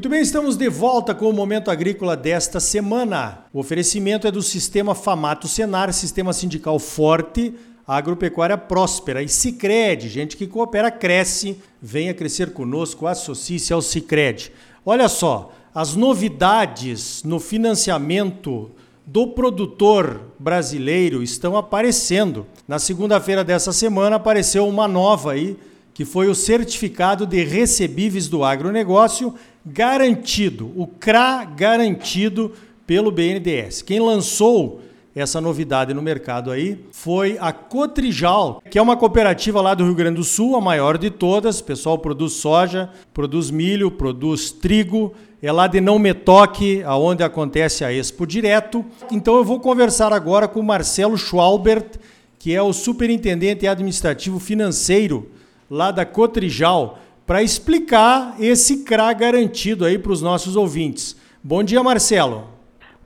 Muito bem, estamos de volta com o Momento Agrícola desta semana. O oferecimento é do Sistema Famato Senar, Sistema Sindical Forte, Agropecuária Próspera e Cicred. Gente que coopera, cresce. Venha crescer conosco, associe-se ao Cicred. Olha só, as novidades no financiamento do produtor brasileiro estão aparecendo. Na segunda-feira dessa semana apareceu uma nova aí, que foi o certificado de recebíveis do agronegócio garantido, o CRA garantido pelo BNDES. Quem lançou essa novidade no mercado aí foi a Cotrijal, que é uma cooperativa lá do Rio Grande do Sul, a maior de todas. O pessoal produz soja, produz milho, produz trigo. É lá de Não Me Toque, aonde acontece a Expo Direto. Então eu vou conversar agora com o Marcelo Schwalbert, que é o superintendente administrativo financeiro lá da Cotrijal para explicar esse CRA garantido aí para os nossos ouvintes. Bom dia, Marcelo.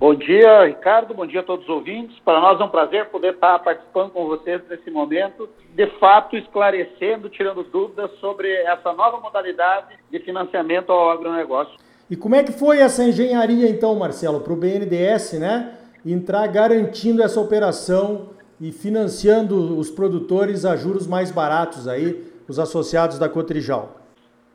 Bom dia, Ricardo. Bom dia a todos os ouvintes. Para nós é um prazer poder estar participando com vocês nesse momento, de fato esclarecendo, tirando dúvidas sobre essa nova modalidade de financiamento ao agronegócio. E como é que foi essa engenharia então, Marcelo, para o BNDES, né? Entrar garantindo essa operação e financiando os produtores a juros mais baratos aí, os associados da Cotrijal?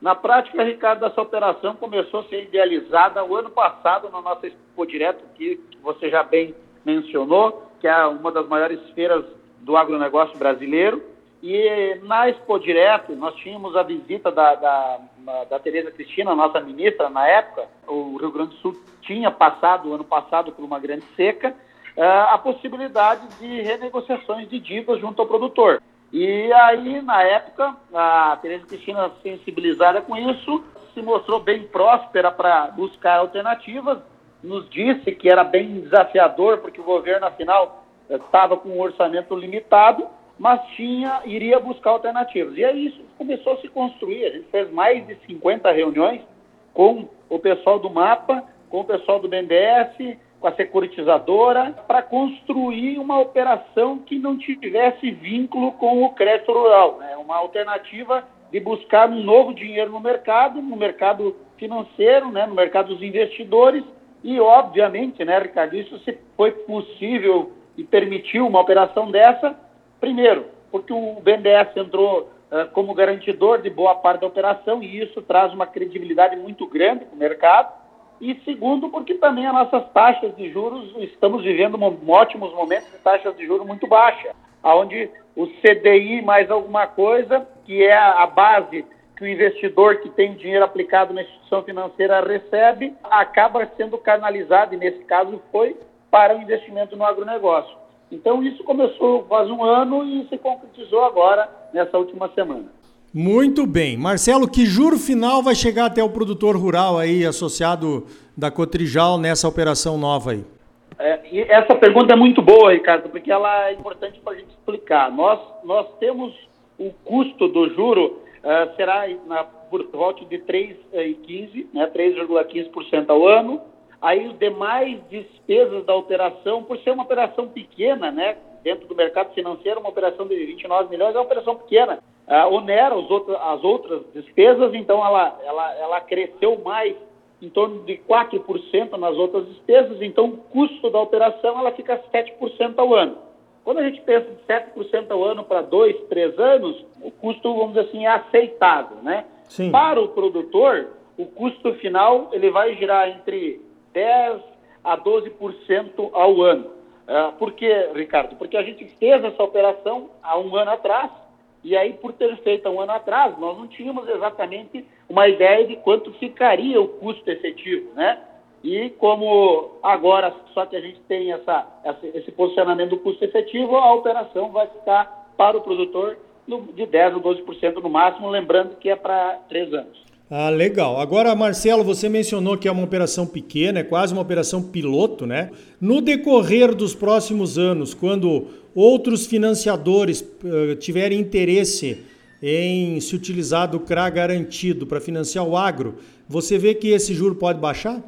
Na prática, Ricardo, essa operação começou a ser idealizada o ano passado na nossa Expo Direto, que você já bem mencionou, que é uma das maiores feiras do agronegócio brasileiro. E na Expo Direto, nós tínhamos a visita da, da, da Tereza Cristina, nossa ministra na época. O Rio Grande do Sul tinha passado, ano passado, por uma grande seca, eh, a possibilidade de renegociações de dívidas junto ao produtor. E aí, na época, a Tereza Cristina, sensibilizada com isso, se mostrou bem próspera para buscar alternativas, nos disse que era bem desafiador, porque o governo, afinal, estava com um orçamento limitado, mas tinha, iria buscar alternativas. E aí isso começou a se construir. A gente fez mais de 50 reuniões com o pessoal do MAPA, com o pessoal do BNDES, com a securitizadora para construir uma operação que não tivesse vínculo com o crédito rural, né? uma alternativa de buscar um novo dinheiro no mercado, no mercado financeiro, né? no mercado dos investidores e, obviamente, né, Ricardo, isso se foi possível e permitiu uma operação dessa, primeiro, porque o BNDES entrou uh, como garantidor de boa parte da operação e isso traz uma credibilidade muito grande para o mercado, e segundo, porque também as nossas taxas de juros, estamos vivendo ótimos momentos de taxas de juros muito baixas, onde o CDI mais alguma coisa, que é a base que o investidor que tem dinheiro aplicado na instituição financeira recebe, acaba sendo canalizado, e nesse caso foi para o investimento no agronegócio. Então isso começou faz um ano e se concretizou agora, nessa última semana. Muito bem. Marcelo, que juro final vai chegar até o produtor rural aí, associado da Cotrijal, nessa operação nova aí? É, essa pergunta é muito boa, Ricardo, porque ela é importante para a gente explicar. Nós, nós temos o custo do juro, uh, será na, por volta de 3,15%, né, 3,15% ao ano. Aí os demais despesas da operação, por ser uma operação pequena, né, dentro do mercado financeiro, uma operação de 29 milhões é uma operação pequena uh, onera outros, as outras despesas, então ela, ela, ela cresceu mais em torno de 4% nas outras despesas, então o custo da operação ela fica 7% ao ano. Quando a gente pensa de 7% ao ano para dois, três anos, o custo, vamos dizer assim, é aceitável, né? Sim. Para o produtor, o custo final ele vai girar entre 10 a 12% ao ano. Uh, por quê, Ricardo? Porque a gente fez essa operação há um ano atrás, e aí, por ter feito um ano atrás, nós não tínhamos exatamente uma ideia de quanto ficaria o custo efetivo, né? E como agora só que a gente tem essa, esse posicionamento do custo efetivo, a operação vai ficar para o produtor de 10% ou 12% no máximo, lembrando que é para três anos. Ah, legal. Agora, Marcelo, você mencionou que é uma operação pequena, é quase uma operação piloto, né? No decorrer dos próximos anos, quando outros financiadores uh, tiverem interesse em se utilizar do CRA garantido para financiar o agro, você vê que esse juro pode baixar?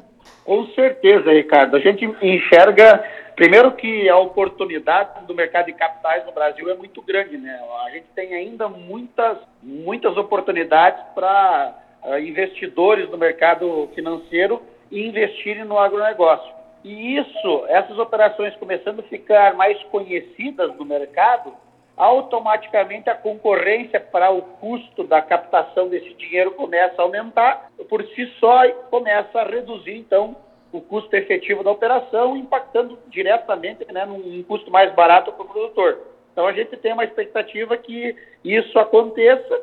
Com certeza, Ricardo. A gente enxerga, primeiro, que a oportunidade do mercado de capitais no Brasil é muito grande, né? A gente tem ainda muitas, muitas oportunidades para uh, investidores no mercado financeiro investirem no agronegócio. E isso, essas operações começando a ficar mais conhecidas no mercado, automaticamente a concorrência para o custo da captação desse dinheiro começa a aumentar, por si só começa a reduzir, então, o custo efetivo da operação, impactando diretamente né, num custo mais barato para o produtor. Então, a gente tem uma expectativa que isso aconteça.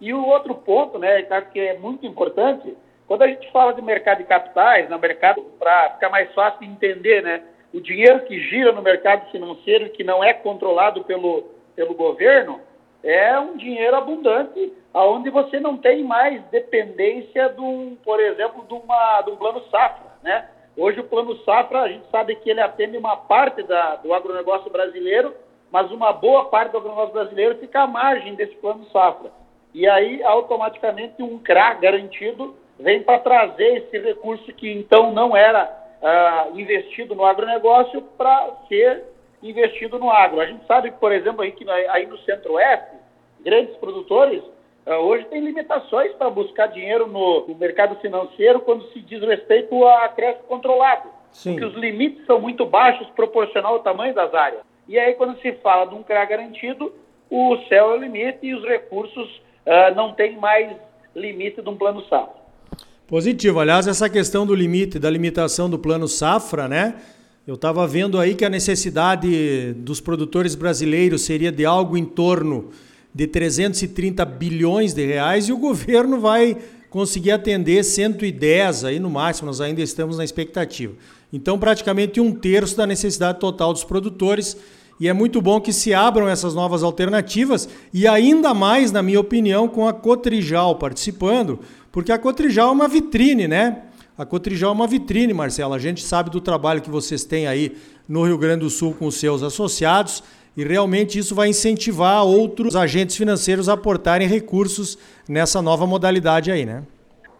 E o outro ponto, né, que é muito importante, quando a gente fala de mercado de capitais, no mercado, para ficar mais fácil de entender, né, o dinheiro que gira no mercado financeiro, que não é controlado pelo, pelo governo, é um dinheiro abundante, aonde você não tem mais dependência, de um, por exemplo, de, uma, de um plano safra. Né? Hoje o plano safra, a gente sabe que ele atende uma parte da, do agronegócio brasileiro, mas uma boa parte do agronegócio brasileiro fica à margem desse plano safra. E aí, automaticamente, um CRA garantido vem para trazer esse recurso que então não era uh, investido no agronegócio para ser investido no agro. A gente sabe, por exemplo, aí, que aí no Centro-Oeste, grandes produtores uh, hoje têm limitações para buscar dinheiro no, no, mercado financeiro quando se diz respeito a crédito controlado. Sim. Porque os limites são muito baixos proporcional ao tamanho das áreas. E aí, quando se fala de um CRA garantido, o céu é o limite e os recursos uh, não têm mais limite de um plano safra. Positivo. Aliás, essa questão do limite, da limitação do plano safra, né? Eu estava vendo aí que a necessidade dos produtores brasileiros seria de algo em torno de 330 bilhões de reais e o governo vai conseguir atender 110 aí no máximo, nós ainda estamos na expectativa. Então, praticamente um terço da necessidade total dos produtores. E é muito bom que se abram essas novas alternativas e ainda mais, na minha opinião, com a Cotrijal participando, porque a Cotrijal é uma vitrine, né? A Cotrijal é uma vitrine, Marcelo. A gente sabe do trabalho que vocês têm aí no Rio Grande do Sul com os seus associados e realmente isso vai incentivar outros agentes financeiros a aportarem recursos nessa nova modalidade aí, né?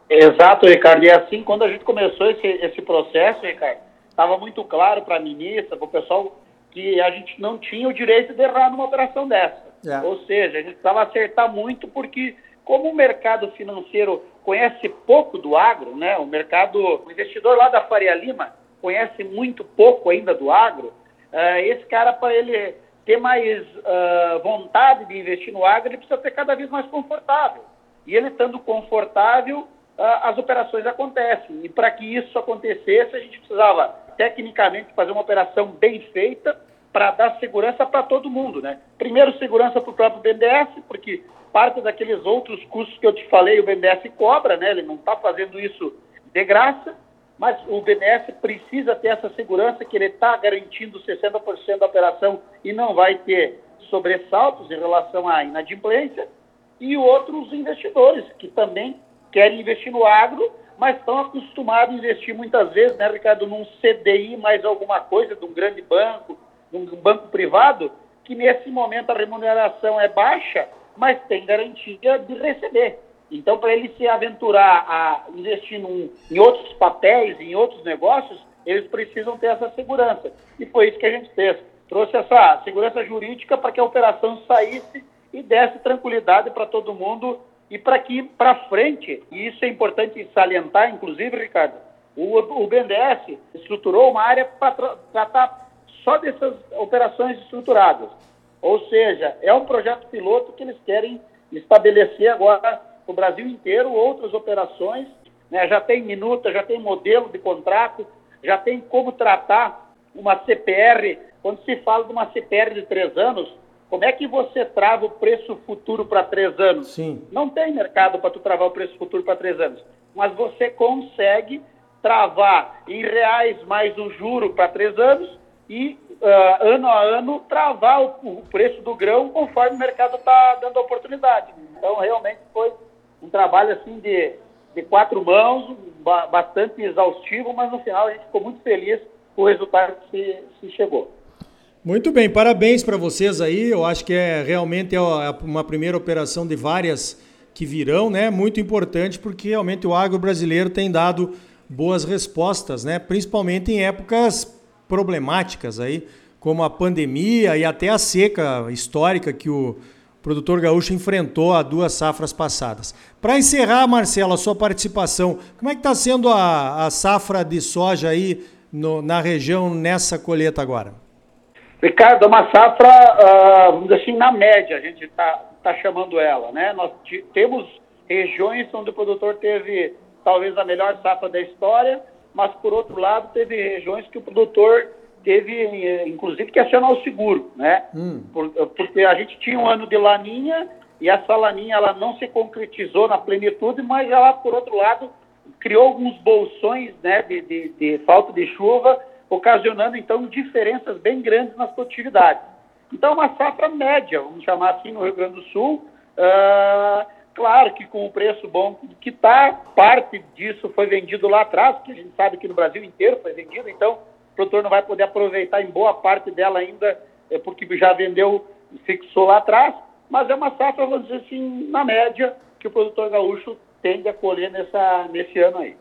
Exato, Ricardo. E assim, quando a gente começou esse, esse processo, Ricardo, estava muito claro para a ministra, para o pessoal, que a gente não tinha o direito de errar numa operação dessa. É. Ou seja, a gente precisava acertar muito porque como o mercado financeiro conhece pouco do agro, né? O mercado, o investidor lá da Faria Lima conhece muito pouco ainda do agro. Uh, esse cara, para ele ter mais uh, vontade de investir no agro, ele precisa ser cada vez mais confortável. E ele estando confortável, uh, as operações acontecem. E para que isso acontecesse, a gente precisava, tecnicamente, fazer uma operação bem feita para dar segurança para todo mundo, né? Primeiro, segurança para o próprio BNDES, porque parte daqueles outros custos que eu te falei, o BNDES cobra, né? Ele não está fazendo isso de graça, mas o BNDES precisa ter essa segurança que ele está garantindo 60% da operação e não vai ter sobressaltos em relação à inadimplência, e outros investidores que também querem investir no agro, mas estão acostumados a investir muitas vezes, né, Ricardo, num CDI mais alguma coisa, de um grande banco, um banco privado, que nesse momento a remuneração é baixa mas tem garantia de receber. Então, para ele se aventurar a investir num, em outros papéis, em outros negócios, eles precisam ter essa segurança. E foi isso que a gente fez. Trouxe essa segurança jurídica para que a operação saísse e desse tranquilidade para todo mundo e para que, para frente, e isso é importante salientar, inclusive, Ricardo, o, o BNDES estruturou uma área para tra tratar só dessas operações estruturadas. Ou seja, é um projeto piloto que eles querem estabelecer agora no Brasil inteiro outras operações. Né? Já tem minuta, já tem modelo de contrato, já tem como tratar uma CPR. Quando se fala de uma CPR de três anos, como é que você trava o preço futuro para três anos? Sim. Não tem mercado para tu travar o preço futuro para três anos. Mas você consegue travar em reais mais o juro para três anos e uh, ano a ano, travar o, o, preço do grão conforme o mercado está dando oportunidade. Então, realmente foi um trabalho assim de, de quatro mãos, bastante exaustivo, mas no final a gente ficou muito feliz com o resultado que se, se chegou. Muito bem, parabéns para vocês aí. Eu acho que é realmente é uma primeira operação de várias que virão, né? Muito importante porque realmente o agro brasileiro tem dado boas respostas, né? Principalmente em épocas problemáticas aí, como a pandemia e até a seca histórica que o, produtor gaúcho enfrentou há duas safras passadas. Para encerrar, Marcelo, a sua participação, como é que está sendo a, a, safra de soja aí no, na região nessa colheita agora? Ricardo, é uma safra, uh, vamos dizer assim, na média, a gente está tá chamando ela, né? Nós temos regiões onde o produtor teve talvez a melhor safra da história, mas por outro lado teve regiões que o produtor teve, eh, inclusive, que acionar o seguro, né? Hum. porque a gente tinha um ano de laninha e essa laninha ela não se concretizou na plenitude, mas ela, por outro lado, criou alguns bolsões né, de, de, de falta de chuva, ocasionando, então, diferenças bem grandes nas produtividades. Então, uma safra média, vamos chamar assim, no Rio Grande do Sul, uh, claro que com o preço bom que está, parte disso foi vendido lá atrás, porque a gente sabe que no Brasil inteiro foi vendido, então o produtor não vai poder aproveitar em boa parte dela ainda, é, porque já vendeu, fixou lá atrás, mas é uma safra, vamos dizer assim, na média, que o produtor gaúcho tende a colher nessa, nesse ano aí.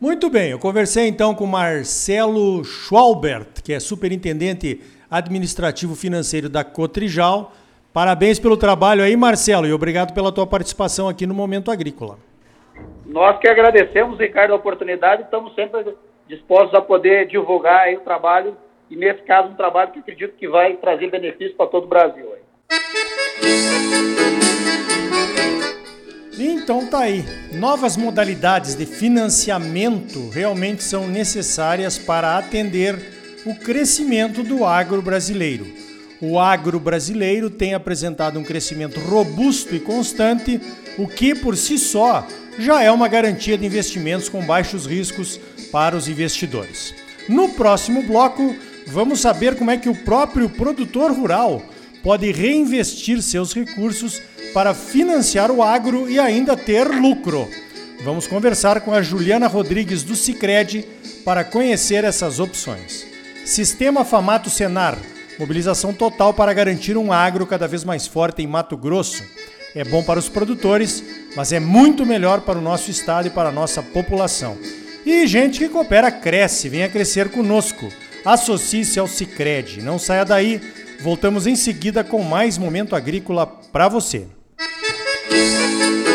Muito bem, eu conversei então com Marcelo Schwalbert, que é superintendente administrativo financeiro da Cotrijal. Parabéns pelo trabalho aí, Marcelo, e obrigado pela tua participação aqui no Momento Agrícola. Nós que agradecemos, Ricardo, a oportunidade, estamos sempre dispostos a poder divulgar o trabalho, e nesse caso um trabalho que acredito que vai trazer benefício para todo o Brasil. Então tá aí. Novas modalidades de financiamento realmente são necessárias para atender o crescimento do agro brasileiro. O agro brasileiro tem apresentado um crescimento robusto e constante, o que por si só já é uma garantia de investimentos com baixos riscos para os investidores. No próximo bloco, vamos saber como é que o próprio produtor rural pode reinvestir seus recursos para financiar o agro e ainda ter lucro. Vamos conversar com a Juliana Rodrigues do Cicred para conhecer essas opções. Sistema Famato Senar, mobilização total para garantir um agro cada vez mais forte em Mato Grosso. É bom para os produtores, mas é muito melhor para o nosso estado e para a nossa população. E gente que coopera cresce, venha crescer conosco. Associe-se ao Cicred. Não saia daí. Voltamos em seguida com mais momento agrícola para você. Música